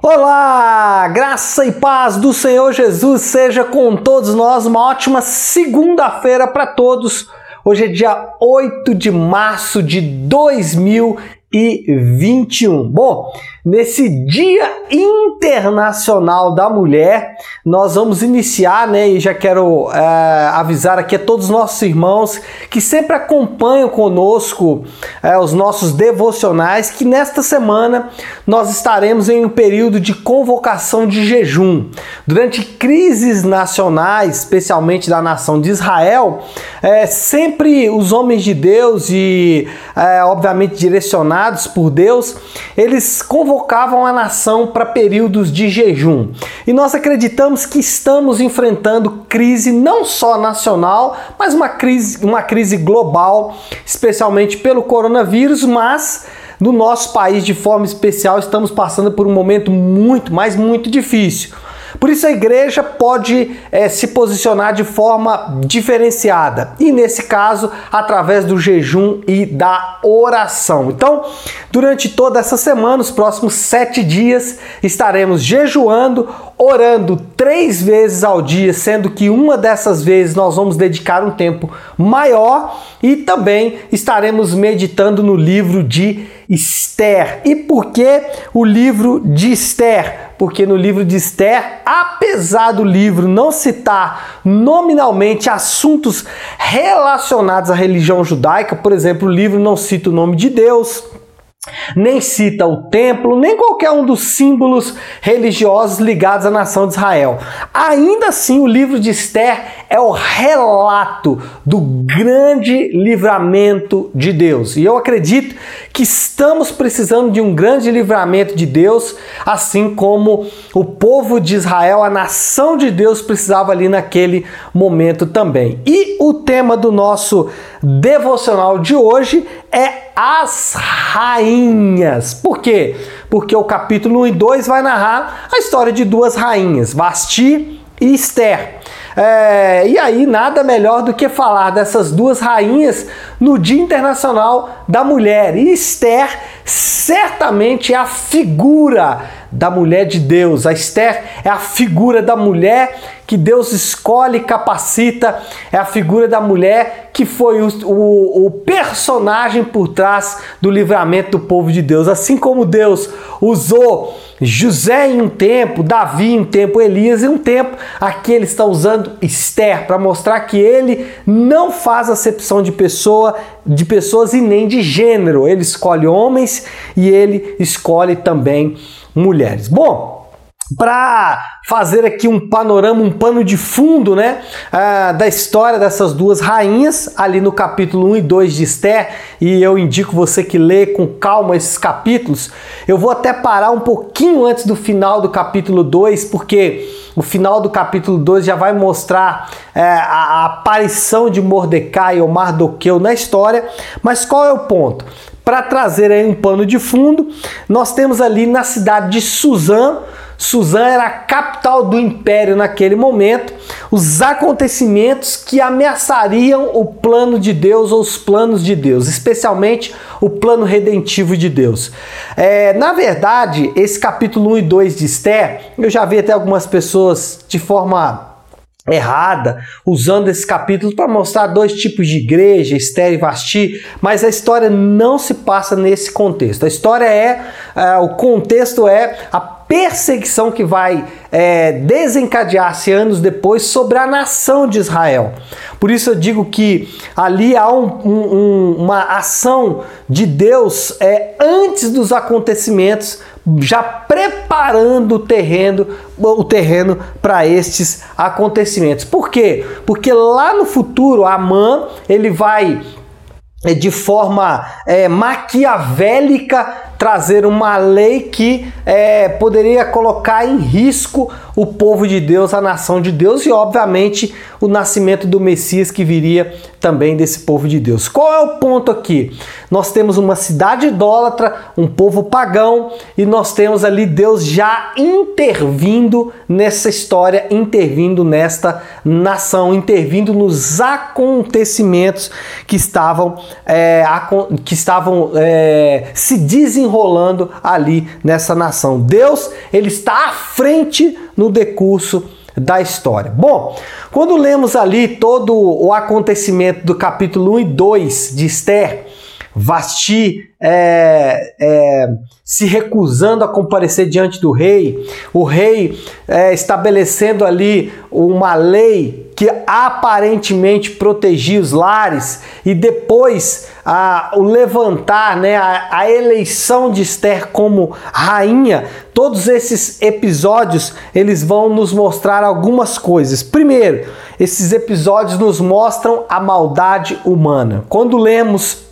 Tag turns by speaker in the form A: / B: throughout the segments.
A: Olá, graça e paz do Senhor Jesus seja com todos nós. Uma ótima segunda-feira para todos. Hoje é dia 8 de março de 2021. Bom, Nesse Dia Internacional da Mulher, nós vamos iniciar, né? E já quero é, avisar aqui a todos os nossos irmãos que sempre acompanham conosco é, os nossos devocionais, que nesta semana nós estaremos em um período de convocação de jejum. Durante crises nacionais, especialmente da nação de Israel, é, sempre os homens de Deus e, é, obviamente, direcionados por Deus, eles convocaram convocavam a nação para períodos de jejum. E nós acreditamos que estamos enfrentando crise não só nacional, mas uma crise, uma crise global, especialmente pelo coronavírus, mas no nosso país de forma especial estamos passando por um momento muito, mas muito difícil. Por isso a igreja pode é, se posicionar de forma diferenciada e, nesse caso, através do jejum e da oração. Então, durante toda essa semana, os próximos sete dias, estaremos jejuando, orando três vezes ao dia, sendo que uma dessas vezes nós vamos dedicar um tempo maior e também estaremos meditando no livro de Esther. E por que o livro de Esther? Porque no livro de Esther, apesar do livro não citar nominalmente assuntos relacionados à religião judaica, por exemplo, o livro não cita o nome de Deus, nem cita o templo, nem qualquer um dos símbolos religiosos ligados à nação de Israel. Ainda assim, o livro de Esther é o relato do grande livramento de Deus. E eu acredito que estamos precisando de um grande livramento de Deus, assim como o povo de Israel, a nação de Deus, precisava ali naquele momento também. E o tema do nosso devocional de hoje é as rainhas. Por quê? Porque o capítulo 1 e 2 vai narrar a história de duas rainhas, Vasti e Esther. É, e aí, nada melhor do que falar dessas duas rainhas no Dia Internacional da Mulher. E Esther certamente é a figura da mulher de Deus. A Esther é a figura da mulher que Deus escolhe e capacita, é a figura da mulher que foi o, o, o, personagem por trás do livramento do povo de Deus. Assim como Deus usou José em um tempo, Davi em um tempo, Elias em um tempo, aqui ele está usando Esther para mostrar que ele não faz acepção de pessoa, de pessoas e nem de gênero. Ele escolhe homens e ele escolhe também mulheres. Bom, para fazer aqui um panorama, um pano de fundo, né, uh, da história dessas duas rainhas, ali no capítulo 1 e 2 de Esther, e eu indico você que lê com calma esses capítulos. Eu vou até parar um pouquinho antes do final do capítulo 2, porque o final do capítulo 2 já vai mostrar é, a, a aparição de Mordecai ou Mardoqueu na história, mas qual é o ponto? Para trazer aí um pano de fundo, nós temos ali na cidade de Suzã, Suzã era a capital do império naquele momento, os acontecimentos que ameaçariam o plano de Deus ou os planos de Deus, especialmente o plano redentivo de Deus. É, na verdade, esse capítulo 1 e 2 de Esther, eu já vi até algumas pessoas de forma errada, usando esse capítulo para mostrar dois tipos de igreja, Esther e Vasti, mas a história não se passa nesse contexto. A história é, é o contexto é a perseguição que vai é, desencadear-se anos depois sobre a nação de Israel. Por isso eu digo que ali há um, um, uma ação de Deus é, antes dos acontecimentos, já preparando o terreno, o terreno para estes acontecimentos. Por quê? Porque lá no futuro Amã ele vai é, de forma é, maquiavélica trazer uma lei que é, poderia colocar em risco o povo de Deus, a nação de Deus e, obviamente, o nascimento do Messias que viria também desse povo de Deus. Qual é o ponto aqui? Nós temos uma cidade idólatra, um povo pagão e nós temos ali Deus já intervindo nessa história, intervindo nesta nação, intervindo nos acontecimentos que estavam, é, que estavam é, se desenvolvendo desenrolando ali nessa nação. Deus, ele está à frente no decurso da história. Bom, quando lemos ali todo o acontecimento do capítulo 1 e 2 de Esther, Vasti é, é, se recusando a comparecer diante do rei, o rei é, estabelecendo ali uma lei que aparentemente protegia os lares, e depois a, o levantar, né, a, a eleição de Esther como rainha, todos esses episódios eles vão nos mostrar algumas coisas. Primeiro, esses episódios nos mostram a maldade humana. Quando lemos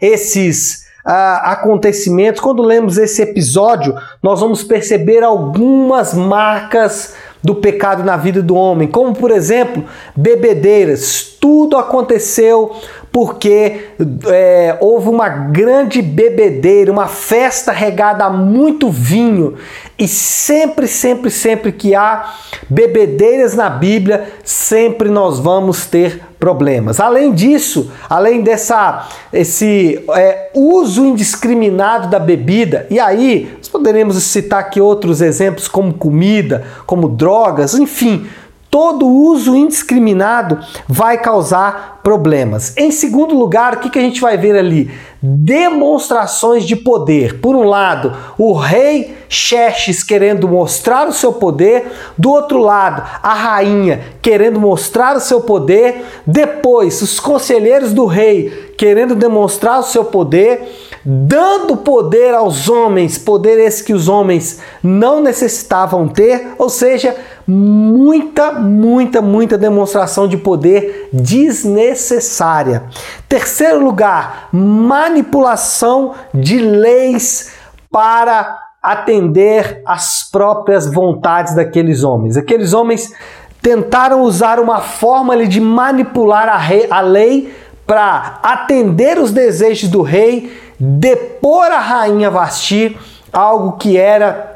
A: esses uh, acontecimentos, quando lemos esse episódio, nós vamos perceber algumas marcas do pecado na vida do homem, como por exemplo, bebedeiras. Tudo aconteceu porque é, houve uma grande bebedeira, uma festa regada a muito vinho. E sempre, sempre, sempre que há bebedeiras na Bíblia, sempre nós vamos ter problemas. Além disso, além dessa esse é, uso indiscriminado da bebida, e aí poderemos citar aqui outros exemplos como comida, como drogas, enfim, todo uso indiscriminado vai causar problemas. Em segundo lugar, o que, a gente vai ver ali? Demonstrações de poder. Por um lado, o rei Xerxes querendo mostrar o seu poder, do outro lado, a rainha querendo mostrar o seu poder, depois, os conselheiros do rei querendo demonstrar o seu poder, dando poder aos homens, poder esse que os homens não necessitavam ter, ou seja, muita, muita, muita demonstração de poder desnecessária. Terceiro lugar, manipulação de leis para atender às próprias vontades daqueles homens. Aqueles homens tentaram usar uma forma de manipular a, rei, a lei para atender os desejos do rei, depor a rainha Vasti, algo que era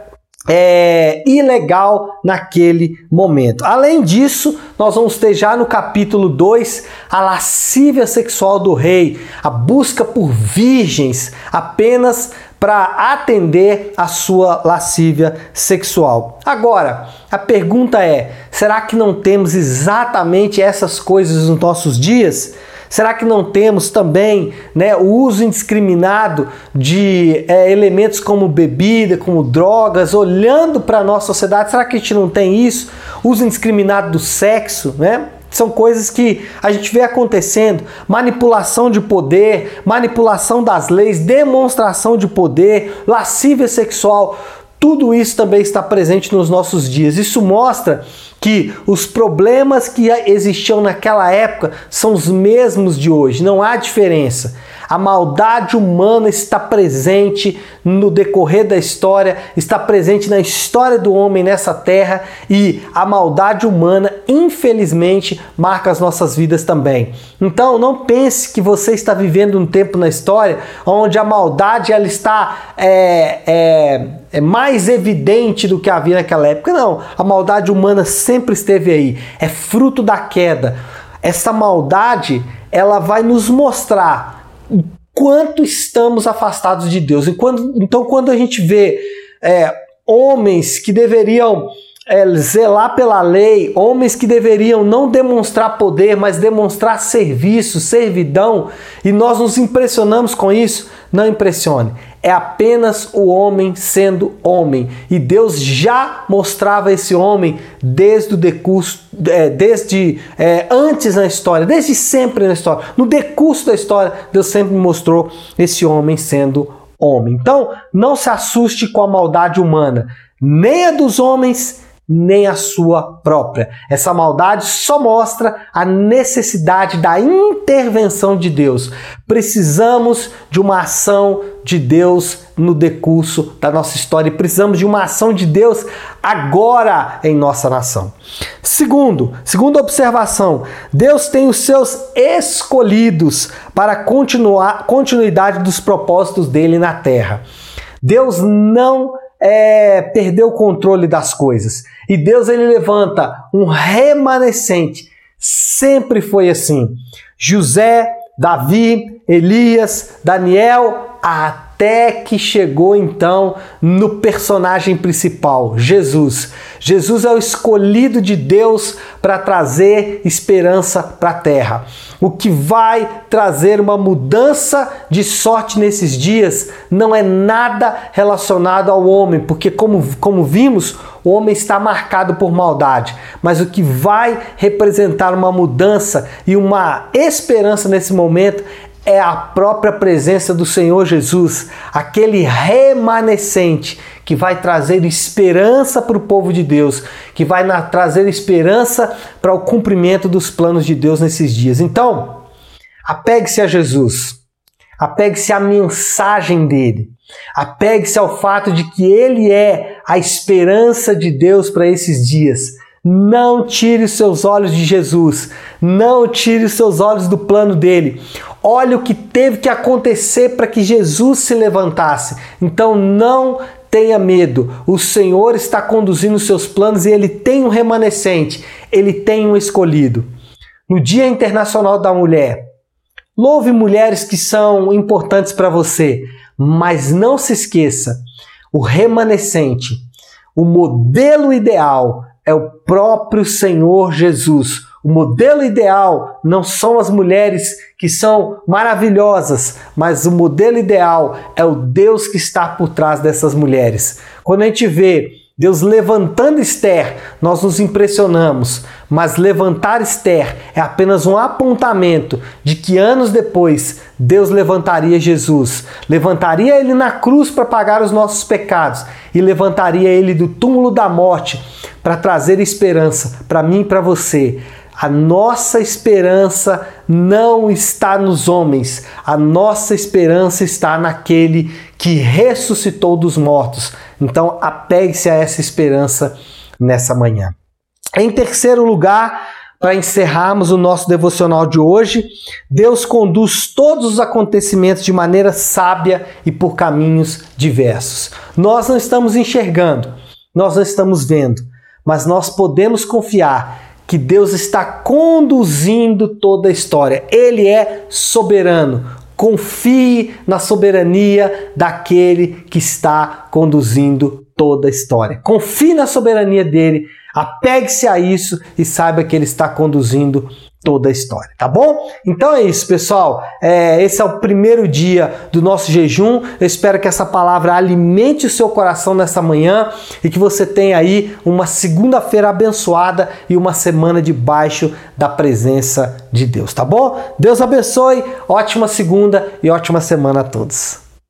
A: é, ilegal naquele momento. Além disso, nós vamos ter já no capítulo 2 a lascívia sexual do rei, a busca por virgens apenas para atender a sua lascívia sexual. Agora, a pergunta é: será que não temos exatamente essas coisas nos nossos dias? Será que não temos também né, o uso indiscriminado de é, elementos como bebida, como drogas, olhando para a nossa sociedade? Será que a gente não tem isso? Uso indiscriminado do sexo, né? São coisas que a gente vê acontecendo: manipulação de poder, manipulação das leis, demonstração de poder, lascívia sexual. Tudo isso também está presente nos nossos dias. Isso mostra que os problemas que existiam naquela época são os mesmos de hoje, não há diferença. A maldade humana está presente no decorrer da história, está presente na história do homem nessa terra e a maldade humana, infelizmente, marca as nossas vidas também. Então, não pense que você está vivendo um tempo na história onde a maldade ela está é, é, é mais evidente do que havia naquela época. Não, a maldade humana sempre esteve aí. É fruto da queda. Essa maldade ela vai nos mostrar quanto estamos afastados de Deus. E quando, então, quando a gente vê é, homens que deveriam é, zelar pela lei, homens que deveriam não demonstrar poder, mas demonstrar serviço, servidão, e nós nos impressionamos com isso, não impressione. É apenas o homem sendo homem. E Deus já mostrava esse homem desde o decurso, é, desde é, antes na história, desde sempre na história. No decurso da história, Deus sempre mostrou esse homem sendo homem. Então, não se assuste com a maldade humana, nem a dos homens, nem a sua própria. Essa maldade só mostra a necessidade da intervenção de Deus. Precisamos de uma ação de Deus no decurso da nossa história e precisamos de uma ação de Deus agora em nossa nação. Segundo, segunda observação, Deus tem os seus escolhidos para continuar continuidade dos propósitos dele na terra. Deus não é, perdeu o controle das coisas. E Deus ele levanta um remanescente. Sempre foi assim. José, Davi, Elias, Daniel, até até que chegou então no personagem principal, Jesus. Jesus é o escolhido de Deus para trazer esperança para a terra. O que vai trazer uma mudança de sorte nesses dias não é nada relacionado ao homem, porque, como, como vimos, o homem está marcado por maldade. Mas o que vai representar uma mudança e uma esperança nesse momento é a própria presença do Senhor Jesus, aquele remanescente que vai trazer esperança para o povo de Deus, que vai trazer esperança para o cumprimento dos planos de Deus nesses dias. Então, apegue-se a Jesus, apegue-se à mensagem dele, apegue-se ao fato de que ele é a esperança de Deus para esses dias. Não tire os seus olhos de Jesus, não tire os seus olhos do plano dele. Olha o que teve que acontecer para que Jesus se levantasse. Então não tenha medo. O Senhor está conduzindo seus planos e ele tem um remanescente, ele tem um escolhido. No Dia Internacional da Mulher, louve mulheres que são importantes para você, mas não se esqueça, o remanescente, o modelo ideal é o próprio Senhor Jesus. O modelo ideal não são as mulheres que são maravilhosas, mas o modelo ideal é o Deus que está por trás dessas mulheres. Quando a gente vê Deus levantando Esther, nós nos impressionamos, mas levantar Esther é apenas um apontamento de que anos depois Deus levantaria Jesus, levantaria ele na cruz para pagar os nossos pecados e levantaria ele do túmulo da morte para trazer esperança para mim e para você. A nossa esperança não está nos homens, a nossa esperança está naquele que ressuscitou dos mortos. Então, apegue-se a essa esperança nessa manhã. Em terceiro lugar, para encerrarmos o nosso devocional de hoje, Deus conduz todos os acontecimentos de maneira sábia e por caminhos diversos. Nós não estamos enxergando, nós não estamos vendo, mas nós podemos confiar que Deus está conduzindo toda a história. Ele é soberano. Confie na soberania daquele que está conduzindo toda a história. Confie na soberania dele, apegue-se a isso e saiba que ele está conduzindo toda a história, tá bom? Então é isso, pessoal. É, esse é o primeiro dia do nosso jejum. Eu espero que essa palavra alimente o seu coração nessa manhã e que você tenha aí uma segunda-feira abençoada e uma semana debaixo da presença de Deus, tá bom? Deus abençoe, ótima segunda e ótima semana a todos.